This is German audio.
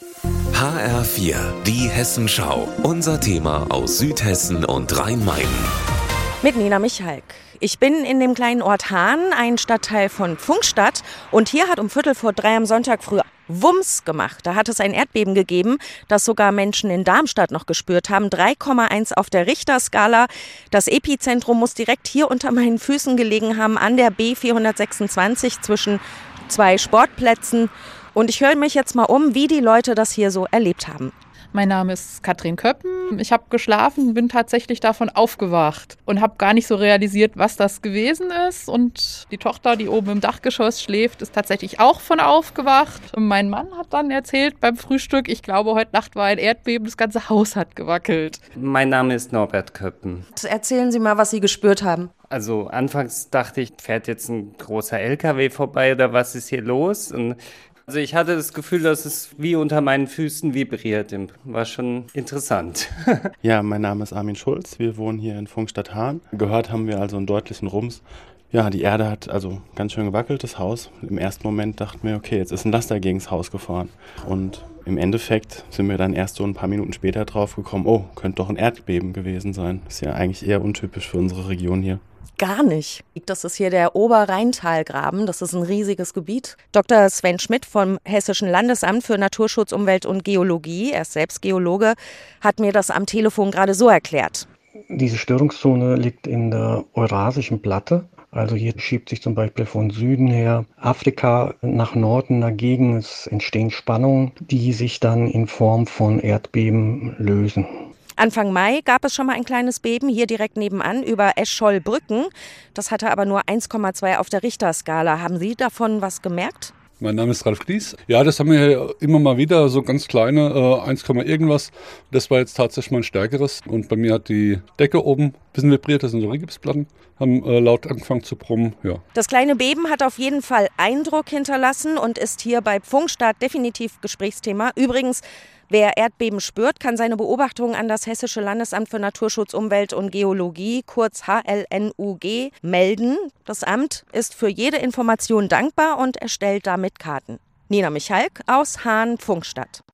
HR4, die Hessenschau. Unser Thema aus Südhessen und Rhein-Main. Mit Nina Michalk. Ich bin in dem kleinen Ort Hahn, ein Stadtteil von Funkstadt. Und hier hat um Viertel vor drei am Sonntag früh Wumms gemacht. Da hat es ein Erdbeben gegeben, das sogar Menschen in Darmstadt noch gespürt haben. 3,1 auf der Richterskala. Das Epizentrum muss direkt hier unter meinen Füßen gelegen haben, an der B426 zwischen zwei Sportplätzen. Und ich höre mich jetzt mal um, wie die Leute das hier so erlebt haben. Mein Name ist Katrin Köppen. Ich habe geschlafen, bin tatsächlich davon aufgewacht und habe gar nicht so realisiert, was das gewesen ist. Und die Tochter, die oben im Dachgeschoss schläft, ist tatsächlich auch von aufgewacht. Und mein Mann hat dann erzählt beim Frühstück, ich glaube, heute Nacht war ein Erdbeben, das ganze Haus hat gewackelt. Mein Name ist Norbert Köppen. Erzählen Sie mal, was Sie gespürt haben. Also anfangs dachte ich, fährt jetzt ein großer LKW vorbei oder was ist hier los? Und also ich hatte das Gefühl, dass es wie unter meinen Füßen vibriert. War schon interessant. ja, mein Name ist Armin Schulz. Wir wohnen hier in Funkstadt Hahn. Gehört haben wir also einen deutlichen Rums. Ja, die Erde hat also ganz schön gewackelt, das Haus. Im ersten Moment dachten wir, okay, jetzt ist ein Laster gegen das Haus gefahren. Und im Endeffekt sind wir dann erst so ein paar Minuten später drauf gekommen, oh, könnte doch ein Erdbeben gewesen sein. Ist ja eigentlich eher untypisch für unsere Region hier gar nicht. Das ist hier der Oberrheintalgraben. Das ist ein riesiges Gebiet. Dr. Sven Schmidt vom Hessischen Landesamt für Naturschutz, Umwelt und Geologie, er ist selbst Geologe, hat mir das am Telefon gerade so erklärt. Diese Störungszone liegt in der Eurasischen Platte. Also hier schiebt sich zum Beispiel von Süden her Afrika nach Norden dagegen. Es entstehen Spannungen, die sich dann in Form von Erdbeben lösen. Anfang Mai gab es schon mal ein kleines Beben hier direkt nebenan über Escholbrücken. Das hatte aber nur 1,2 auf der Richterskala. Haben Sie davon was gemerkt? Mein Name ist Ralf Gries. Ja, das haben wir immer mal wieder, so ganz kleine, äh, 1, irgendwas. Das war jetzt tatsächlich mal ein stärkeres. Und bei mir hat die Decke oben bisschen vibriert, das sind so Rigipsplatten, haben äh, laut angefangen zu brummen. Ja. Das kleine Beben hat auf jeden Fall Eindruck hinterlassen und ist hier bei Funkstart definitiv Gesprächsthema. Übrigens, Wer Erdbeben spürt, kann seine Beobachtungen an das Hessische Landesamt für Naturschutz, Umwelt und Geologie, kurz HLNUG, melden. Das Amt ist für jede Information dankbar und erstellt damit Karten. Nina Michalk aus Hahn, Funkstadt.